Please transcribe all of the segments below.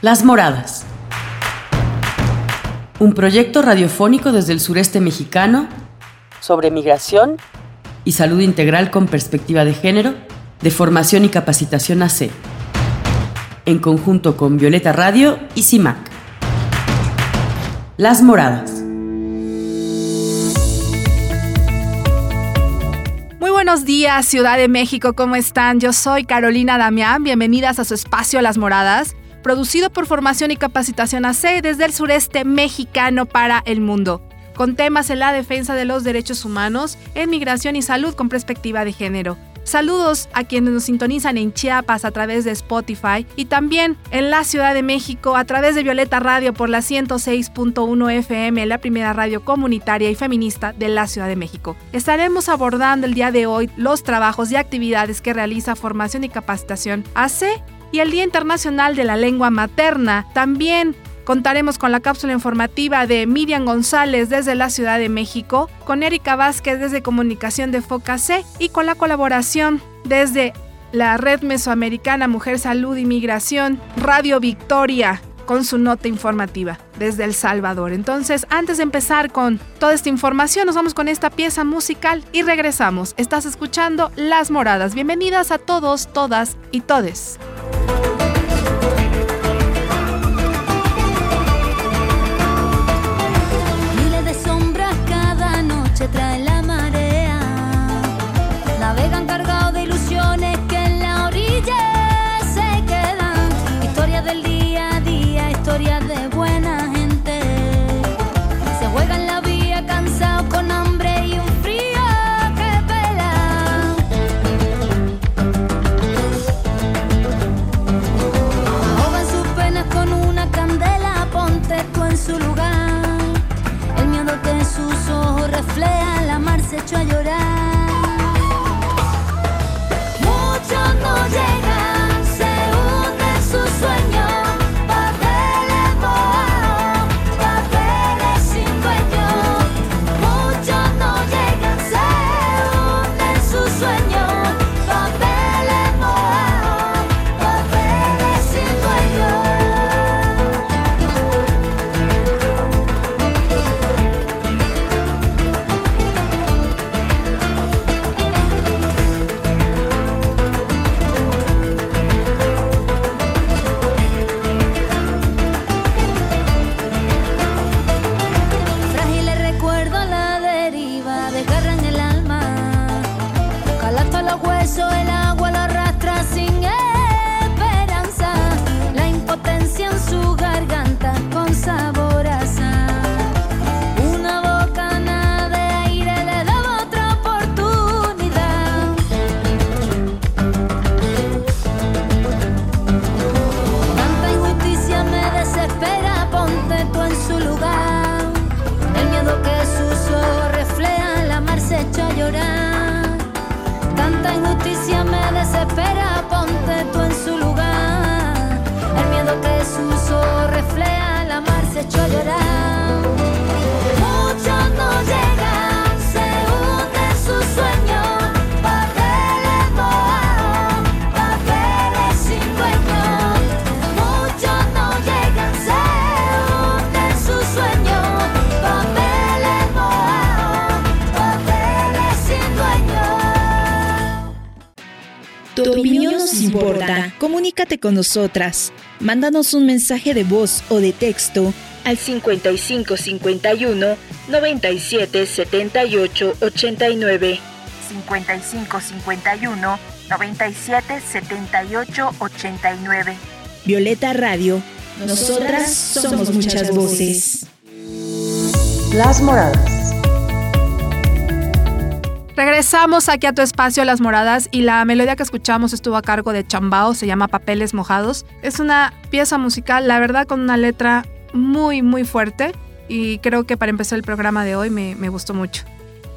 Las Moradas. Un proyecto radiofónico desde el sureste mexicano sobre migración y salud integral con perspectiva de género, de formación y capacitación AC, en conjunto con Violeta Radio y CIMAC. Las Moradas. Muy buenos días, Ciudad de México, ¿cómo están? Yo soy Carolina Damián, bienvenidas a su espacio Las Moradas, producido por Formación y Capacitación AC desde el sureste mexicano para el mundo con temas en la defensa de los derechos humanos, en migración y salud con perspectiva de género. Saludos a quienes nos sintonizan en Chiapas a través de Spotify y también en la Ciudad de México a través de Violeta Radio por la 106.1 FM, la primera radio comunitaria y feminista de la Ciudad de México. Estaremos abordando el día de hoy los trabajos y actividades que realiza Formación y Capacitación AC y el Día Internacional de la Lengua Materna. También Contaremos con la cápsula informativa de Miriam González desde la Ciudad de México, con Erika Vázquez desde Comunicación de C y con la colaboración desde la Red Mesoamericana Mujer Salud y Migración, Radio Victoria, con su nota informativa desde El Salvador. Entonces, antes de empezar con toda esta información, nos vamos con esta pieza musical y regresamos. Estás escuchando Las Moradas. Bienvenidas a todos, todas y todes. 加油 Comunícate con nosotras. Mándanos un mensaje de voz o de texto al 55 51 97 78 89. 55 51 97 78 89. Violeta Radio. Nosotras somos muchas voces. Las Moradas. Regresamos aquí a tu espacio Las Moradas y la melodía que escuchamos estuvo a cargo de Chambao, se llama Papeles Mojados. Es una pieza musical, la verdad, con una letra muy, muy fuerte y creo que para empezar el programa de hoy me, gustó mucho.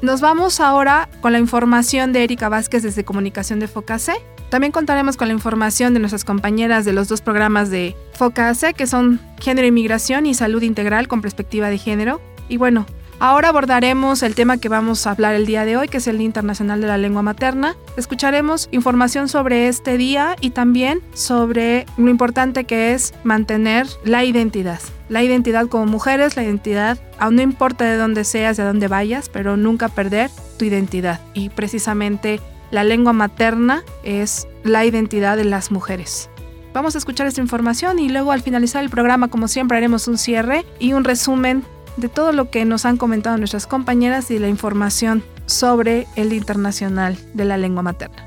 Nos vamos ahora con la información de Erika Vázquez desde Comunicación de Focase. También contaremos con la información de nuestras compañeras de los dos programas de Focase, que son Género, Inmigración y Salud Integral con perspectiva de género. Y bueno, Ahora abordaremos el tema que vamos a hablar el día de hoy, que es el Día Internacional de la Lengua Materna. Escucharemos información sobre este día y también sobre lo importante que es mantener la identidad. La identidad como mujeres, la identidad, aún no importa de dónde seas, de dónde vayas, pero nunca perder tu identidad. Y precisamente la lengua materna es la identidad de las mujeres. Vamos a escuchar esta información y luego al finalizar el programa, como siempre, haremos un cierre y un resumen de todo lo que nos han comentado nuestras compañeras y la información sobre el Internacional de la Lengua Materna.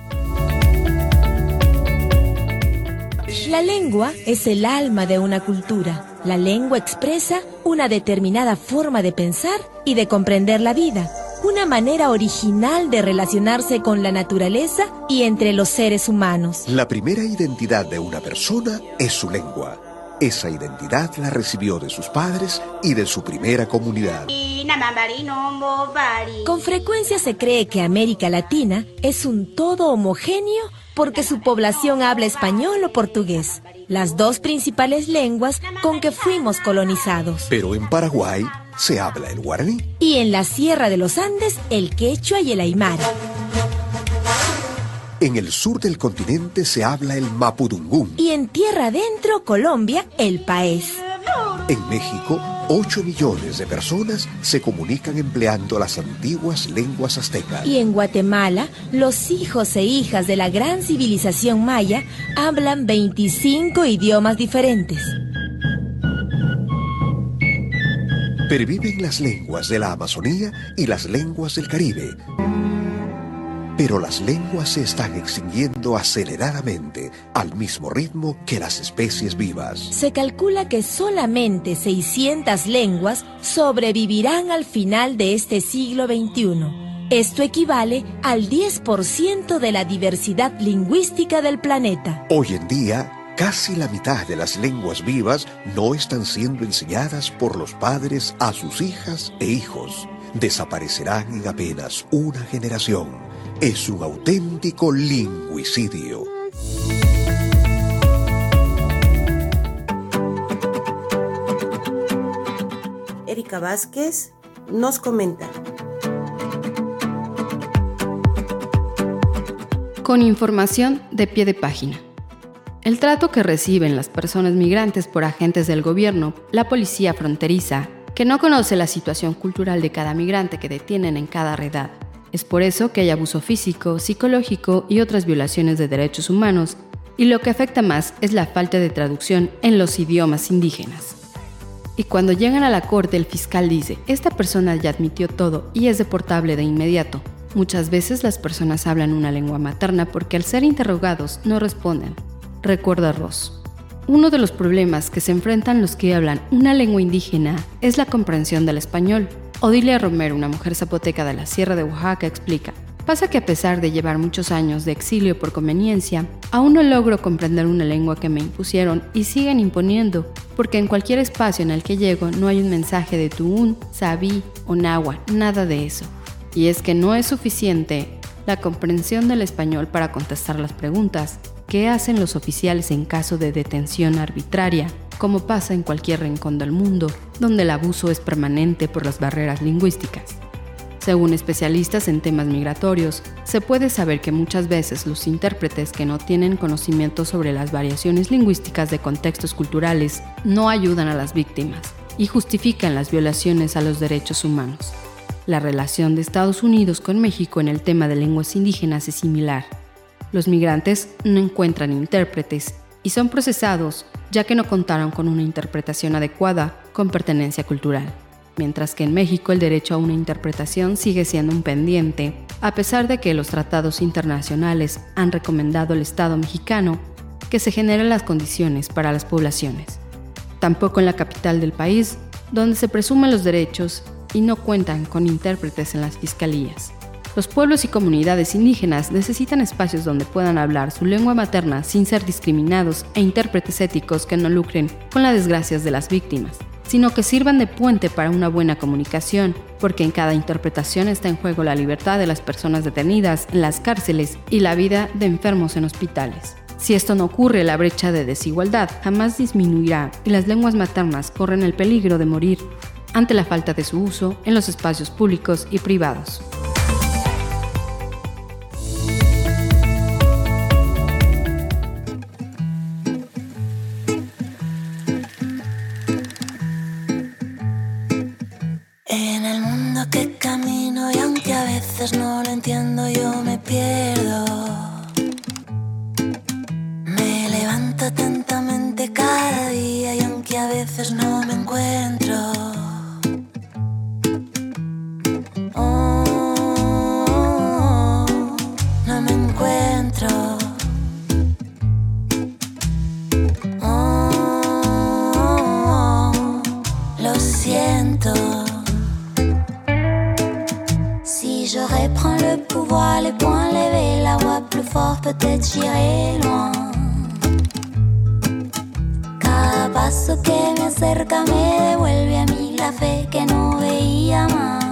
La lengua es el alma de una cultura. La lengua expresa una determinada forma de pensar y de comprender la vida, una manera original de relacionarse con la naturaleza y entre los seres humanos. La primera identidad de una persona es su lengua. Esa identidad la recibió de sus padres y de su primera comunidad. Con frecuencia se cree que América Latina es un todo homogéneo porque su población habla español o portugués, las dos principales lenguas con que fuimos colonizados. Pero en Paraguay se habla el guaraní. Y en la Sierra de los Andes el quechua y el aymara. En el sur del continente se habla el mapudungún. Y en tierra adentro, Colombia, el país. En México, 8 millones de personas se comunican empleando las antiguas lenguas aztecas. Y en Guatemala, los hijos e hijas de la gran civilización maya hablan 25 idiomas diferentes. Perviven las lenguas de la Amazonía y las lenguas del Caribe. Pero las lenguas se están extinguiendo aceleradamente al mismo ritmo que las especies vivas. Se calcula que solamente 600 lenguas sobrevivirán al final de este siglo XXI. Esto equivale al 10% de la diversidad lingüística del planeta. Hoy en día, casi la mitad de las lenguas vivas no están siendo enseñadas por los padres a sus hijas e hijos. Desaparecerán en apenas una generación es un auténtico lingüicidio. Erika Vázquez nos comenta. Con información de pie de página. El trato que reciben las personas migrantes por agentes del gobierno, la policía fronteriza, que no conoce la situación cultural de cada migrante que detienen en cada redada, es por eso que hay abuso físico, psicológico y otras violaciones de derechos humanos, y lo que afecta más es la falta de traducción en los idiomas indígenas. Y cuando llegan a la corte el fiscal dice, esta persona ya admitió todo y es deportable de inmediato. Muchas veces las personas hablan una lengua materna porque al ser interrogados no responden. Recuerda Ross. Uno de los problemas que se enfrentan los que hablan una lengua indígena es la comprensión del español, Odilia Romero, una mujer zapoteca de la Sierra de Oaxaca, explica. Pasa que a pesar de llevar muchos años de exilio por conveniencia, aún no logro comprender una lengua que me impusieron y siguen imponiendo, porque en cualquier espacio en el que llego no hay un mensaje de tuún, sabí o nahua, nada de eso. Y es que no es suficiente la comprensión del español para contestar las preguntas, ¿qué hacen los oficiales en caso de detención arbitraria? Como pasa en cualquier rincón del mundo, donde el abuso es permanente por las barreras lingüísticas. Según especialistas en temas migratorios, se puede saber que muchas veces los intérpretes que no tienen conocimiento sobre las variaciones lingüísticas de contextos culturales no ayudan a las víctimas y justifican las violaciones a los derechos humanos. La relación de Estados Unidos con México en el tema de lenguas indígenas es similar. Los migrantes no encuentran intérpretes y son procesados ya que no contaron con una interpretación adecuada con pertenencia cultural. Mientras que en México el derecho a una interpretación sigue siendo un pendiente, a pesar de que los tratados internacionales han recomendado al Estado mexicano que se generen las condiciones para las poblaciones. Tampoco en la capital del país, donde se presumen los derechos y no cuentan con intérpretes en las fiscalías. Los pueblos y comunidades indígenas necesitan espacios donde puedan hablar su lengua materna sin ser discriminados e intérpretes éticos que no lucren con las desgracias de las víctimas, sino que sirvan de puente para una buena comunicación, porque en cada interpretación está en juego la libertad de las personas detenidas en las cárceles y la vida de enfermos en hospitales. Si esto no ocurre, la brecha de desigualdad jamás disminuirá y las lenguas maternas corren el peligro de morir ante la falta de su uso en los espacios públicos y privados. entiendo, yo me pierdo. Me levanto atentamente cada día y aunque a veces no me encuentro. poids, les poings levés, la voix plus fort, peut-être j'irai loin. Cada paso que me acerca me devuelve a mí la fe que no veía más.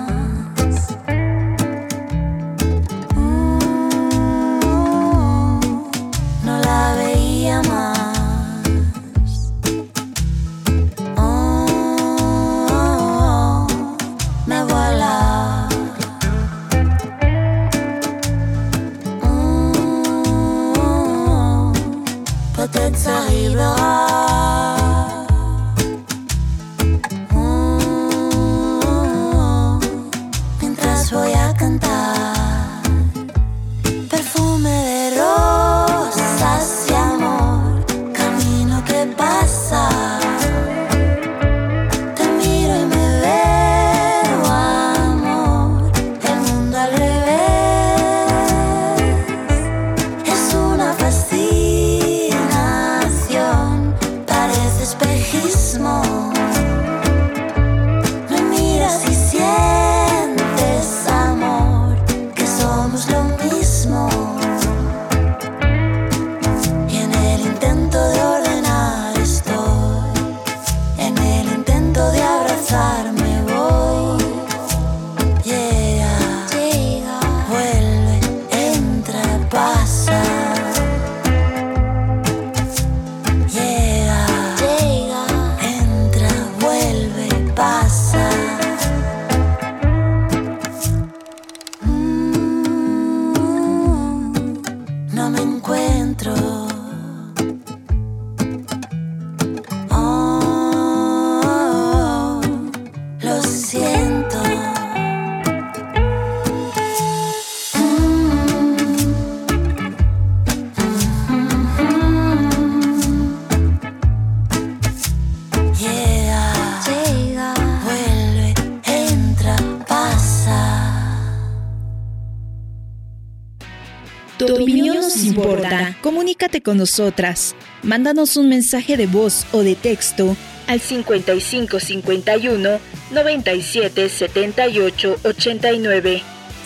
Comunícate con nosotras. Mándanos un mensaje de voz o de texto al 55 51 97 78 89.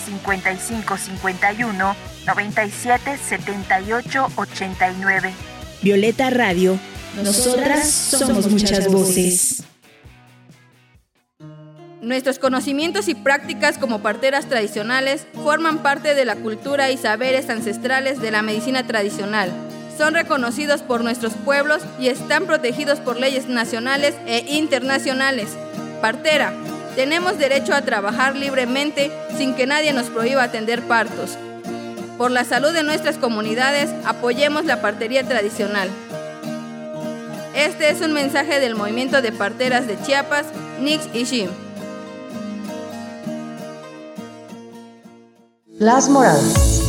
55 51 97 78 89. Violeta Radio. Nosotras somos muchas voces. Nuestros conocimientos y prácticas como parteras tradicionales forman parte de la cultura y saberes ancestrales de la medicina tradicional. Son reconocidos por nuestros pueblos y están protegidos por leyes nacionales e internacionales. Partera, tenemos derecho a trabajar libremente sin que nadie nos prohíba atender partos. Por la salud de nuestras comunidades, apoyemos la partería tradicional. Este es un mensaje del movimiento de parteras de Chiapas, Nix y Jim. Las Moradas.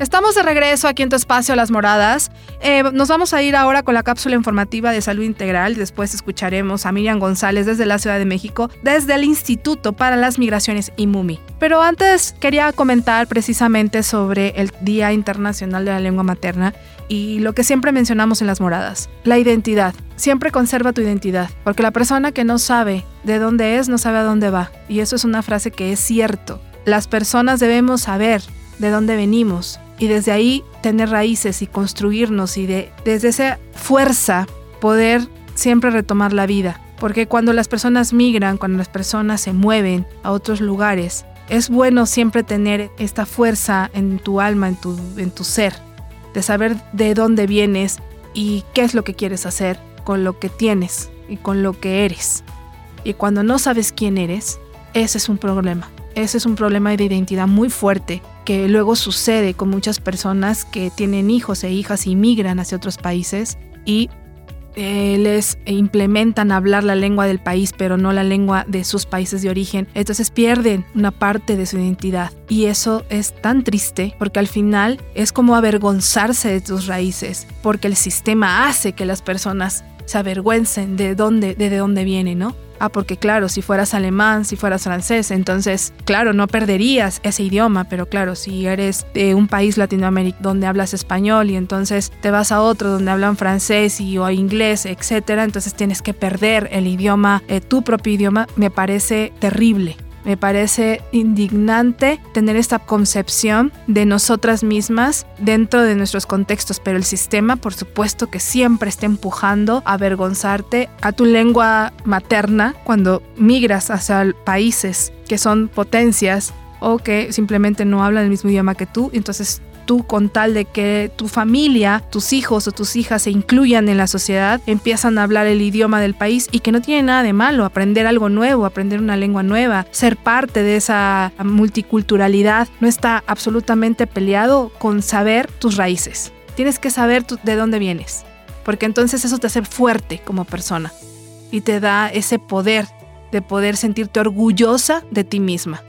Estamos de regreso aquí en tu espacio Las Moradas. Eh, nos vamos a ir ahora con la cápsula informativa de salud integral. Después escucharemos a Miriam González desde la Ciudad de México, desde el Instituto para las Migraciones IMUMI. Pero antes quería comentar precisamente sobre el Día Internacional de la Lengua Materna y lo que siempre mencionamos en Las Moradas, la identidad. Siempre conserva tu identidad, porque la persona que no sabe de dónde es no sabe a dónde va. Y eso es una frase que es cierto. Las personas debemos saber de dónde venimos y desde ahí tener raíces y construirnos y de, desde esa fuerza poder siempre retomar la vida. Porque cuando las personas migran, cuando las personas se mueven a otros lugares, es bueno siempre tener esta fuerza en tu alma, en tu, en tu ser, de saber de dónde vienes y qué es lo que quieres hacer con lo que tienes y con lo que eres. Y cuando no sabes quién eres, ese es un problema. Ese es un problema de identidad muy fuerte luego sucede con muchas personas que tienen hijos e hijas y migran hacia otros países y eh, les implementan hablar la lengua del país, pero no la lengua de sus países de origen. Entonces pierden una parte de su identidad. Y eso es tan triste porque al final es como avergonzarse de tus raíces, porque el sistema hace que las personas se avergüencen de dónde, de dónde vienen, ¿no? Ah, porque claro, si fueras alemán, si fueras francés, entonces, claro, no perderías ese idioma, pero claro, si eres de un país latinoamericano donde hablas español y entonces te vas a otro donde hablan francés y o inglés, etcétera, entonces tienes que perder el idioma, eh, tu propio idioma, me parece terrible. Me parece indignante tener esta concepción de nosotras mismas dentro de nuestros contextos, pero el sistema, por supuesto, que siempre está empujando a avergonzarte a tu lengua materna cuando migras hacia países que son potencias o que simplemente no hablan el mismo idioma que tú, entonces con tal de que tu familia, tus hijos o tus hijas se incluyan en la sociedad, empiezan a hablar el idioma del país y que no tiene nada de malo aprender algo nuevo, aprender una lengua nueva, ser parte de esa multiculturalidad, no está absolutamente peleado con saber tus raíces. Tienes que saber de dónde vienes, porque entonces eso te hace fuerte como persona y te da ese poder de poder sentirte orgullosa de ti misma.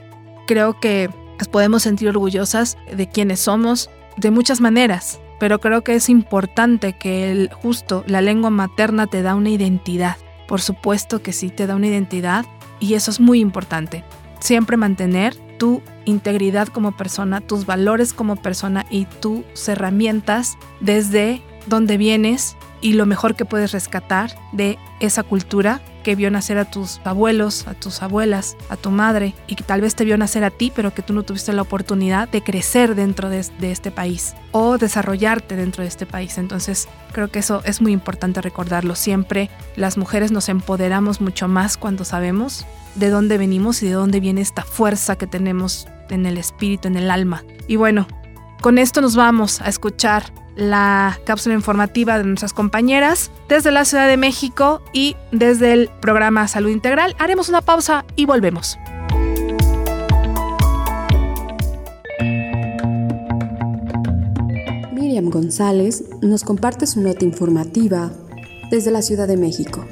Creo que podemos sentir orgullosas de quienes somos de muchas maneras, pero creo que es importante que el, justo la lengua materna te da una identidad. Por supuesto que sí, te da una identidad y eso es muy importante. Siempre mantener tu integridad como persona, tus valores como persona y tus herramientas desde donde vienes y lo mejor que puedes rescatar de esa cultura que vio nacer a tus abuelos, a tus abuelas, a tu madre y que tal vez te vio nacer a ti, pero que tú no tuviste la oportunidad de crecer dentro de, este país o desarrollarte dentro de este país. Entonces creo que eso es muy importante recordarlo. Siempre las mujeres nos empoderamos mucho más cuando sabemos de dónde venimos y de dónde viene esta fuerza que tenemos en el espíritu, en el alma. Y bueno, con esto nos vamos a escuchar la cápsula informativa de nuestras compañeras desde la Ciudad de México y desde el programa Salud Integral. Haremos una pausa y volvemos. Miriam González nos comparte su nota informativa desde la Ciudad de México.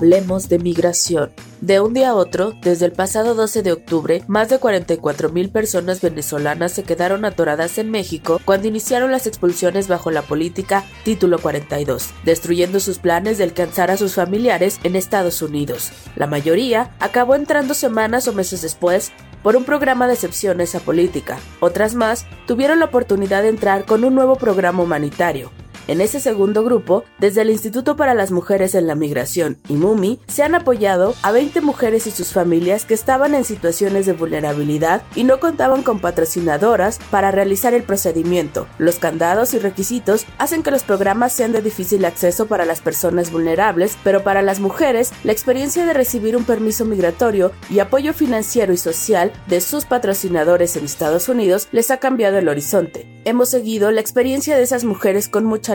Hablemos de migración. De un día a otro, desde el pasado 12 de octubre, más de 44 mil personas venezolanas se quedaron atoradas en México cuando iniciaron las expulsiones bajo la política Título 42, destruyendo sus planes de alcanzar a sus familiares en Estados Unidos. La mayoría acabó entrando semanas o meses después por un programa de excepciones a política. Otras más tuvieron la oportunidad de entrar con un nuevo programa humanitario, en ese segundo grupo, desde el Instituto para las Mujeres en la Migración y MUMI, se han apoyado a 20 mujeres y sus familias que estaban en situaciones de vulnerabilidad y no contaban con patrocinadoras para realizar el procedimiento. Los candados y requisitos hacen que los programas sean de difícil acceso para las personas vulnerables, pero para las mujeres, la experiencia de recibir un permiso migratorio y apoyo financiero y social de sus patrocinadores en Estados Unidos les ha cambiado el horizonte. Hemos seguido la experiencia de esas mujeres con mucha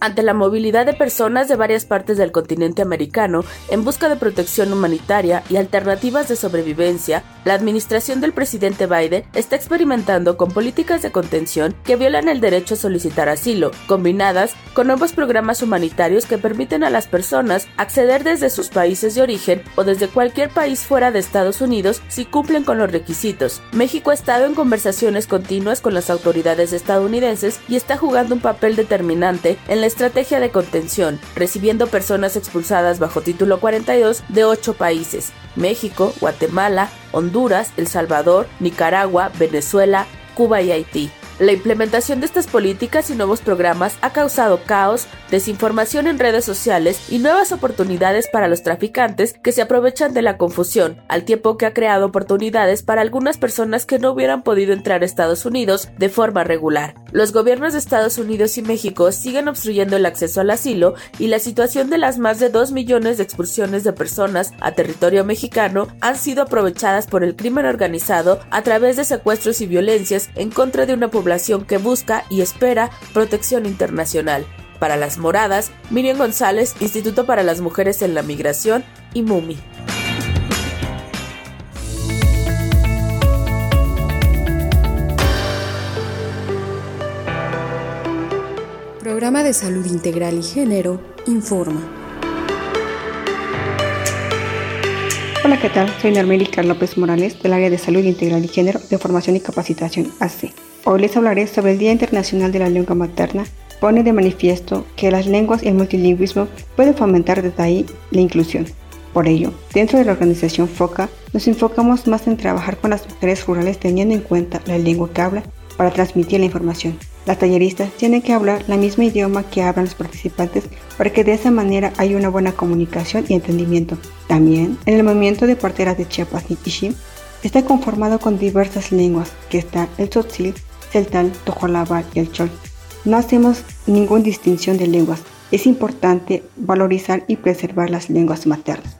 Ante la movilidad de personas de varias partes del continente americano en busca de protección humanitaria y alternativas de sobrevivencia, la administración del presidente Biden está experimentando con políticas de contención que violan el derecho a solicitar asilo, combinadas con nuevos programas humanitarios que permiten a las personas acceder desde sus países de origen o desde cualquier país fuera de Estados Unidos si cumplen con los requisitos. México ha estado en conversaciones continuas con las autoridades estadounidenses y está jugando un papel determinante en la estrategia de contención, recibiendo personas expulsadas bajo título 42 de ocho países, México, Guatemala, Honduras, El Salvador, Nicaragua, Venezuela, Cuba y Haití. La implementación de estas políticas y nuevos programas ha causado caos, desinformación en redes sociales y nuevas oportunidades para los traficantes que se aprovechan de la confusión, al tiempo que ha creado oportunidades para algunas personas que no hubieran podido entrar a Estados Unidos de forma regular. Los gobiernos de Estados Unidos y México siguen obstruyendo el acceso al asilo y la situación de las más de 2 millones de expulsiones de personas a territorio mexicano han sido aprovechadas por el crimen organizado a través de secuestros y violencias en contra de una población que busca y espera protección internacional. Para las moradas, Miriam González, Instituto para las Mujeres en la Migración y MUMI. Programa de Salud Integral y Género informa. Hola, ¿qué tal? Soy Carl López Morales del área de Salud Integral y Género de Formación y Capacitación AC. Hoy les hablaré sobre el Día Internacional de la Lengua Materna. Pone de manifiesto que las lenguas y el multilingüismo pueden fomentar desde ahí la inclusión. Por ello, dentro de la organización FOCA, nos enfocamos más en trabajar con las mujeres rurales teniendo en cuenta la lengua que habla para transmitir la información. Las talleristas tienen que hablar la misma idioma que hablan los participantes para que de esa manera haya una buena comunicación y entendimiento. También, en el movimiento de parteras de Chiapas Nitishim, está conformado con diversas lenguas, que está el tzotzil, celtal, tojolabal y el chol. No hacemos ninguna distinción de lenguas. Es importante valorizar y preservar las lenguas maternas.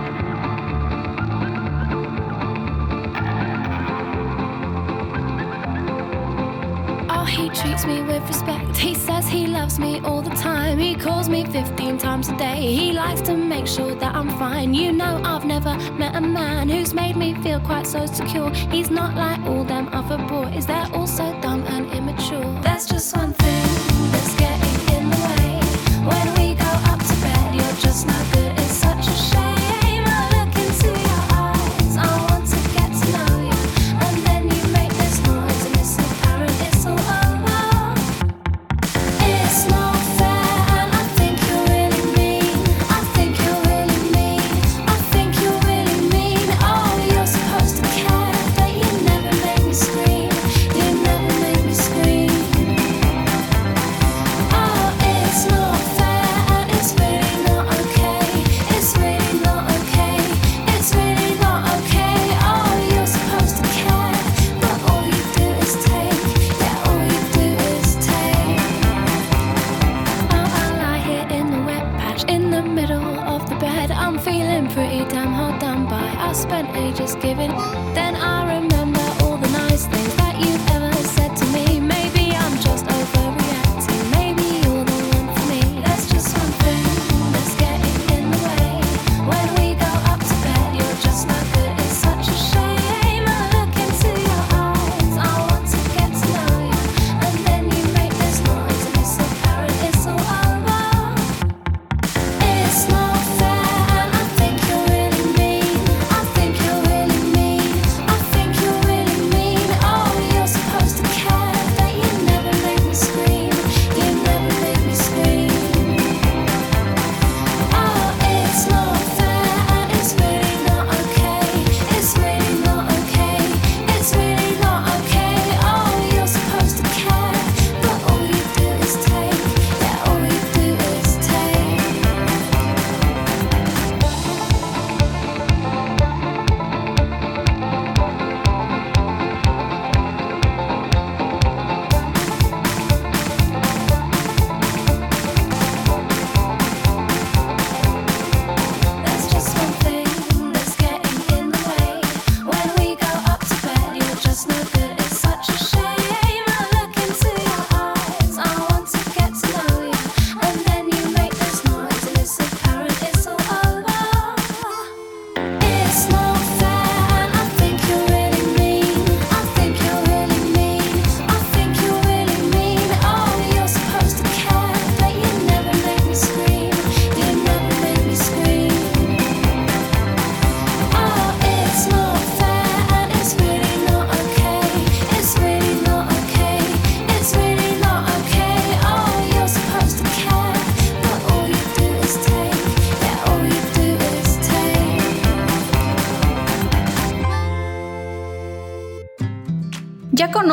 Treats me with respect. He says he loves me all the time. He calls me 15 times a day. He likes to make sure that I'm fine. You know, I've never met a man who's made me feel quite so secure. He's not like all them other boys, they're all so dumb and immature. There's just one thing that's getting in the way. When we go up to bed, you're just not good.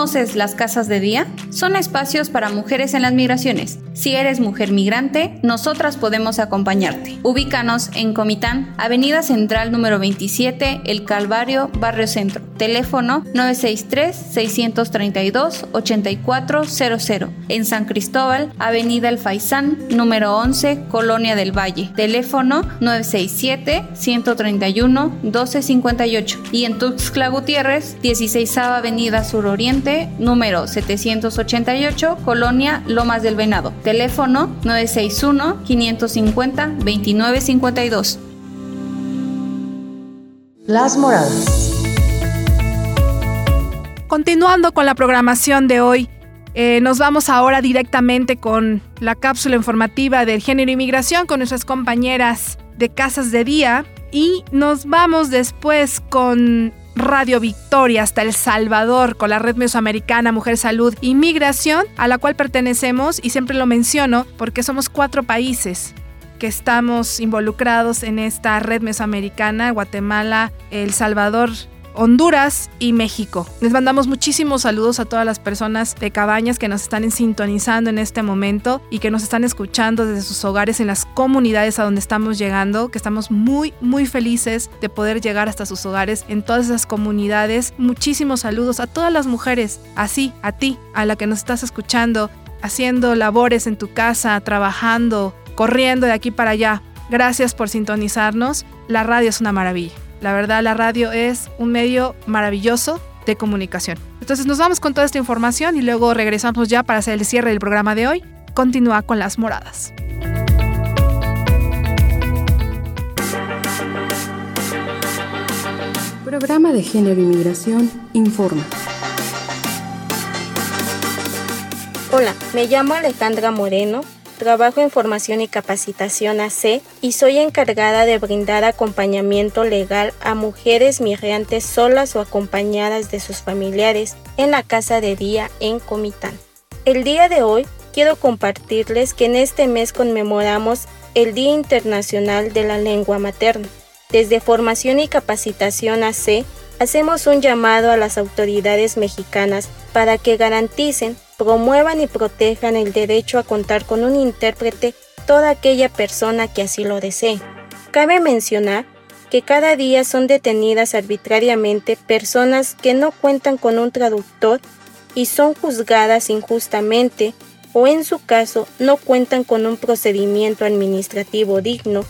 Conoces las casas de día? Son espacios para mujeres en las migraciones. Si eres mujer migrante, nosotras podemos acompañarte. Ubícanos en Comitán, Avenida Central número 27, El Calvario, Barrio Centro. Teléfono 963-632-8400. En San Cristóbal, Avenida El Faisán, número 11, Colonia del Valle. Teléfono 967-131-1258. Y en Tuxtla Gutiérrez, 16 Avenida Sur Oriente, número 788, Colonia Lomas del Venado. Teléfono 961-550-2952. Las Moradas. Continuando con la programación de hoy, eh, nos vamos ahora directamente con la cápsula informativa del género y migración con nuestras compañeras de Casas de Día y nos vamos después con Radio Victoria hasta El Salvador con la Red Mesoamericana Mujer Salud y Migración, a la cual pertenecemos y siempre lo menciono porque somos cuatro países que estamos involucrados en esta red mesoamericana, Guatemala, El Salvador, Honduras y México. Les mandamos muchísimos saludos a todas las personas de Cabañas que nos están sintonizando en este momento y que nos están escuchando desde sus hogares en las comunidades a donde estamos llegando, que estamos muy, muy felices de poder llegar hasta sus hogares en todas esas comunidades. Muchísimos saludos a todas las mujeres, así, a ti, a la que nos estás escuchando, haciendo labores en tu casa, trabajando, corriendo de aquí para allá. Gracias por sintonizarnos. La radio es una maravilla. La verdad, la radio es un medio maravilloso de comunicación. Entonces nos vamos con toda esta información y luego regresamos ya para hacer el cierre del programa de hoy. Continúa con las moradas. Programa de Género y Migración informa. Hola, me llamo Alejandra Moreno Trabajo en formación y capacitación AC y soy encargada de brindar acompañamiento legal a mujeres migrantes solas o acompañadas de sus familiares en la casa de día en Comitán. El día de hoy quiero compartirles que en este mes conmemoramos el Día Internacional de la Lengua Materna. Desde Formación y Capacitación AC hacemos un llamado a las autoridades mexicanas para que garanticen promuevan y protejan el derecho a contar con un intérprete toda aquella persona que así lo desee. Cabe mencionar que cada día son detenidas arbitrariamente personas que no cuentan con un traductor y son juzgadas injustamente o en su caso no cuentan con un procedimiento administrativo digno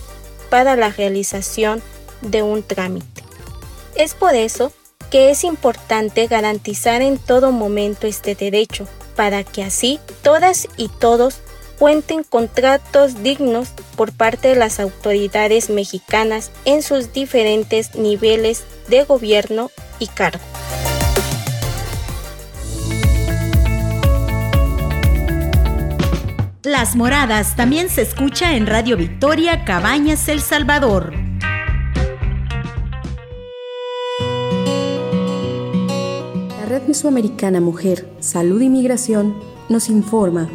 para la realización de un trámite. Es por eso que es importante garantizar en todo momento este derecho, para que así todas y todos cuenten con tratos dignos por parte de las autoridades mexicanas en sus diferentes niveles de gobierno y cargo. Las Moradas también se escucha en Radio Victoria Cabañas El Salvador. Mesoamericana Mujer, Salud y Migración nos informa.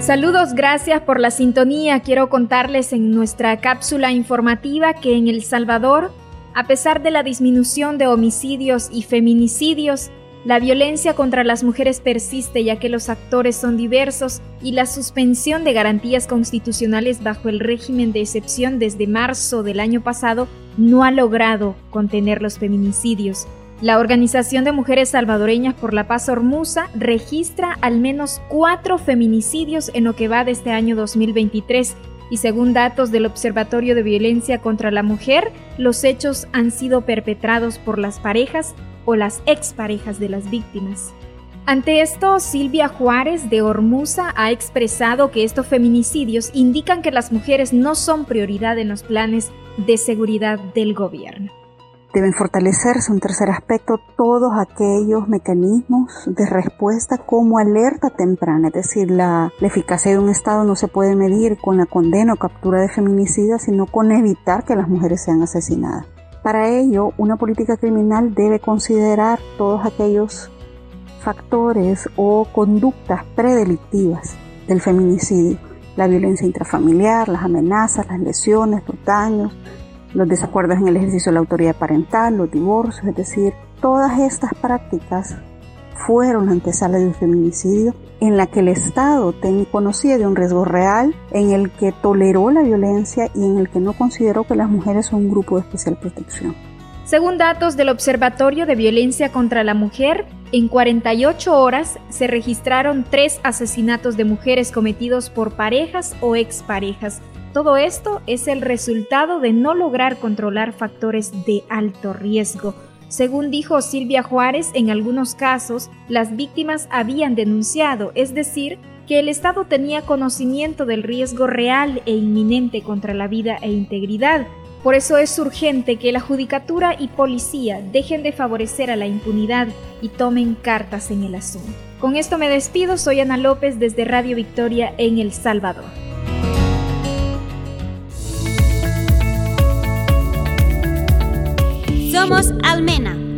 Saludos, gracias por la sintonía. Quiero contarles en nuestra cápsula informativa que en El Salvador, a pesar de la disminución de homicidios y feminicidios, la violencia contra las mujeres persiste ya que los actores son diversos y la suspensión de garantías constitucionales bajo el régimen de excepción desde marzo del año pasado no ha logrado contener los feminicidios. La Organización de Mujeres Salvadoreñas por la Paz Hormuza registra al menos cuatro feminicidios en lo que va de este año 2023 y según datos del Observatorio de Violencia contra la Mujer, los hechos han sido perpetrados por las parejas o las exparejas de las víctimas. Ante esto, Silvia Juárez de Hormuza ha expresado que estos feminicidios indican que las mujeres no son prioridad en los planes de seguridad del gobierno. Deben fortalecerse, un tercer aspecto, todos aquellos mecanismos de respuesta como alerta temprana, es decir, la, la, eficacia de un Estado no se puede medir con la condena o captura de feminicidas, sino con evitar que las mujeres sean asesinadas. Para ello, una política criminal debe considerar todos aquellos factores o conductas predelictivas del feminicidio, la violencia intrafamiliar, las amenazas, las lesiones, los daños, los desacuerdos en el ejercicio de la autoridad parental, los divorcios, es decir, todas estas prácticas fueron la antesala del feminicidio en la que el Estado conocía de un riesgo real, en el que toleró la violencia y en el que no consideró que las mujeres son un grupo de especial protección. Según datos del Observatorio de Violencia contra la Mujer, en 48 horas se registraron tres asesinatos de mujeres cometidos por parejas o exparejas. Todo esto es el resultado de no lograr controlar factores de alto riesgo. Según dijo Silvia Juárez, en algunos casos las víctimas habían denunciado, es decir, que el Estado tenía conocimiento del riesgo real e inminente contra la vida e integridad, por eso es urgente que la judicatura y policía dejen de favorecer a la impunidad y tomen cartas en el asunto. Con esto me despido, soy Ana López desde Radio Victoria en El Salvador. Somos Almena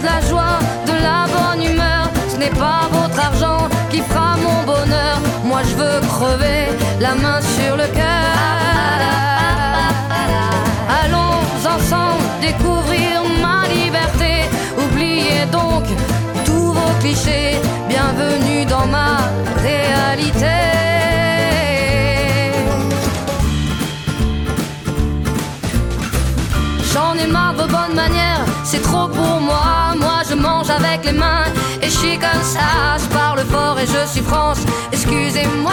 De la joie, de la bonne humeur. Ce n'est pas votre argent qui fera mon bonheur. Moi je veux crever la main sur le cœur. Allons ensemble découvrir ma liberté. Oubliez donc tous vos clichés. Bienvenue dans ma réalité. J'en ai marre de bonnes manières c'est trop pour moi. Avec les mains et je suis comme ça. Je parle fort et je suis France. Excusez-moi.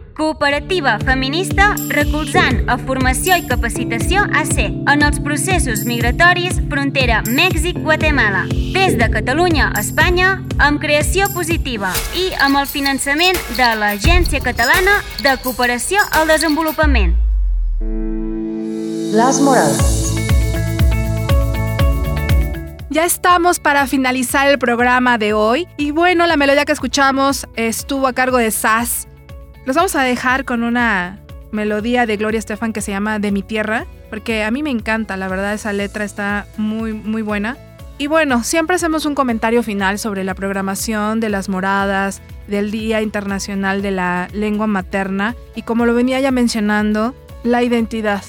cooperativa feminista recolzant a formació i capacitació AC en els processos migratoris frontera Mèxic-Guatemala, des de Catalunya a Espanya, amb creació positiva i amb el finançament de l'Agència Catalana de Cooperació al Desenvolupament. Las Moradas. Ya estamos para finalizar el programa de hoy y bueno, la melodía que escuchamos estuvo a cargo de Sass los vamos a dejar con una melodía de Gloria Estefan que se llama De mi tierra, porque a mí me encanta, la verdad esa letra está muy muy buena. Y bueno, siempre hacemos un comentario final sobre la programación de las moradas, del Día Internacional de la Lengua Materna y como lo venía ya mencionando, la identidad.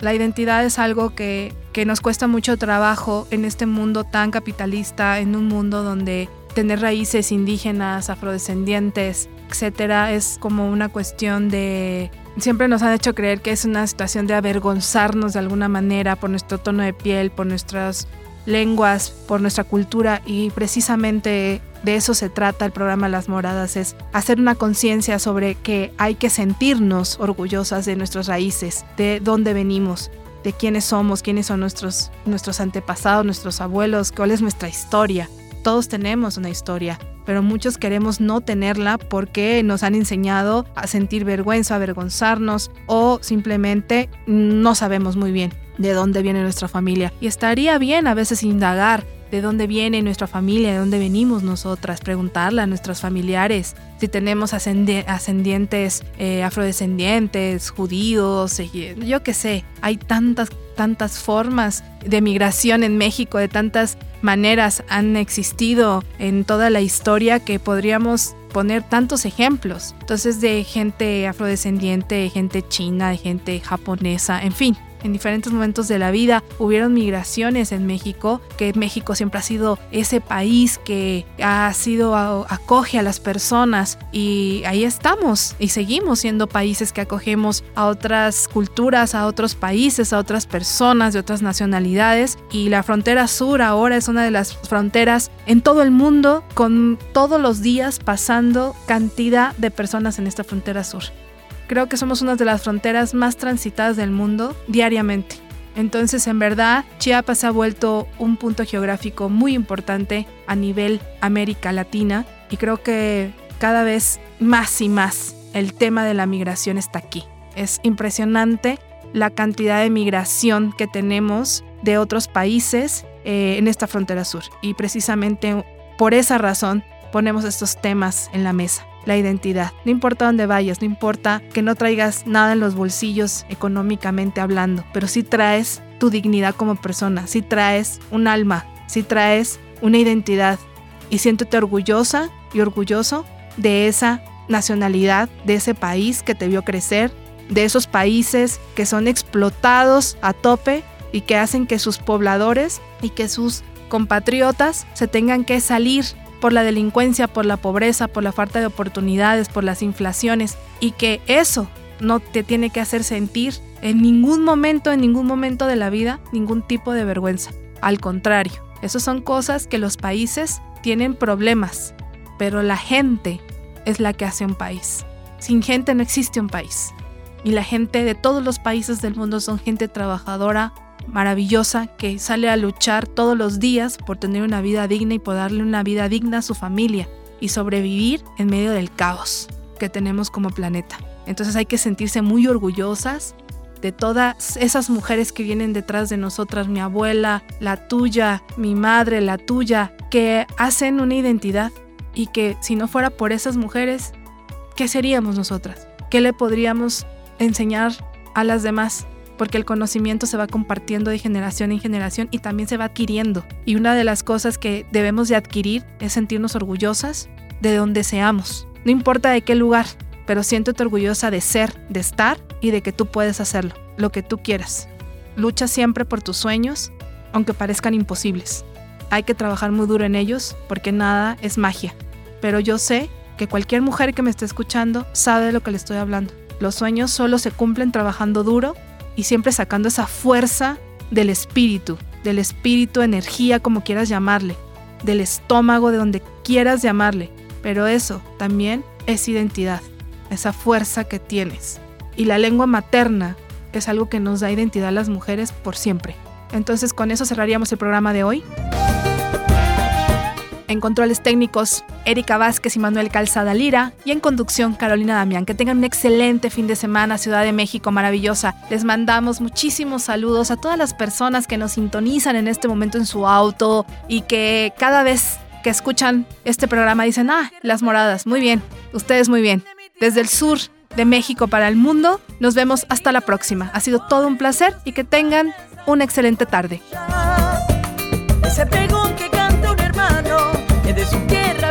La identidad es algo que, que nos cuesta mucho trabajo en este mundo tan capitalista, en un mundo donde tener raíces indígenas, afrodescendientes, etcétera, es como una cuestión de siempre nos han hecho creer que es una situación de avergonzarnos de alguna manera por nuestro tono de piel, por nuestras lenguas, por nuestra cultura y precisamente de eso se trata el programa Las Moradas, es hacer una conciencia sobre que hay que sentirnos orgullosas de nuestras raíces, de dónde venimos, de quiénes somos, quiénes son nuestros, nuestros antepasados, nuestros abuelos, cuál es nuestra historia. Todos tenemos una historia, pero muchos queremos no tenerla porque nos han enseñado a sentir vergüenza, a avergonzarnos o simplemente no sabemos muy bien de dónde viene nuestra familia. Y estaría bien a veces indagar de dónde viene nuestra familia, de dónde venimos nosotras, preguntarle a nuestros familiares si tenemos ascendientes eh, afrodescendientes, judíos, eh, yo qué sé, hay tantas, tantas formas de migración en México, de tantas maneras han existido en toda la historia que podríamos poner tantos ejemplos. Entonces de gente afrodescendiente, de gente china, de gente japonesa, en fin, en diferentes momentos de la vida hubieron migraciones en México, que México siempre ha sido ese país que ha sido acoge a las personas y ahí estamos y seguimos siendo países que acogemos a otras culturas, a otros países, a otras personas de otras nacionalidades y la frontera sur ahora es una de las fronteras en todo el mundo con todos los días pasando cantidad de personas en esta frontera sur. Creo que somos una de las fronteras más transitadas del mundo diariamente. Entonces, en verdad, Chiapas ha vuelto un punto geográfico muy importante a nivel América Latina y creo que cada vez más y más el tema de la migración está aquí. Es impresionante la cantidad de migración que tenemos de otros países eh, en esta frontera sur y precisamente por esa razón ponemos estos temas en la mesa la identidad. No importa dónde vayas, no importa que no traigas nada en los bolsillos económicamente hablando, pero sí traes tu dignidad como persona, sí traes un alma, sí traes una identidad y siéntete orgullosa y orgulloso de esa nacionalidad, de ese país que te vio crecer, de esos países que son explotados a tope y que hacen que sus pobladores y que sus compatriotas se tengan que salir por la delincuencia, por la pobreza, por la falta de oportunidades, por las inflaciones y que eso no te tiene que hacer sentir en ningún momento, en ningún momento de la vida, ningún tipo de vergüenza. Al contrario, esas son cosas que los países tienen problemas, pero la gente es la que hace un país. Sin gente no existe un país. Y la gente de todos los países del mundo son gente trabajadora, maravillosa que sale a luchar todos los días por tener una vida digna y por darle una vida digna a su familia y sobrevivir en medio del caos que tenemos como planeta. Entonces hay que sentirse muy orgullosas de todas esas mujeres que vienen detrás de nosotras, mi abuela, la tuya, mi madre, la tuya, que hacen una identidad y que si no fuera por esas mujeres, ¿qué seríamos nosotras? ¿Qué le podríamos enseñar a las demás? Porque el conocimiento se va compartiendo de generación en generación y también se va adquiriendo. Y una de las cosas que debemos de adquirir es sentirnos orgullosas de donde seamos. No importa de qué lugar, pero siéntete orgullosa de ser, de estar y de que tú puedes hacerlo, lo que tú quieras. Lucha siempre por tus sueños, aunque parezcan imposibles. Hay que trabajar muy duro en ellos porque nada es magia. Pero yo sé que cualquier mujer que me esté escuchando sabe de lo que le estoy hablando. Los sueños solo se cumplen trabajando duro y siempre sacando esa fuerza del espíritu, del espíritu, energía, como quieras llamarle, del estómago, de donde quieras llamarle. Pero eso también es identidad, esa fuerza que tienes. Y la lengua materna es algo que nos da identidad a las mujeres por siempre. Entonces con eso cerraríamos el programa de hoy. En controles técnicos, Erika Vázquez y Manuel Calzada Lira. Y en conducción, Carolina Damián. Que tengan un excelente fin de semana, Ciudad de México, maravillosa. Les mandamos muchísimos saludos a todas las personas que nos sintonizan en este momento en su auto y que cada vez que escuchan este programa dicen, ah, las moradas, muy bien, ustedes muy bien. Desde el sur de México para el mundo, nos vemos hasta la próxima. Ha sido todo un placer y que tengan una excelente tarde. De su tierra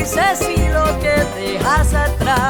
dices y lo que dejas atrás.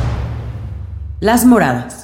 Las Moradas.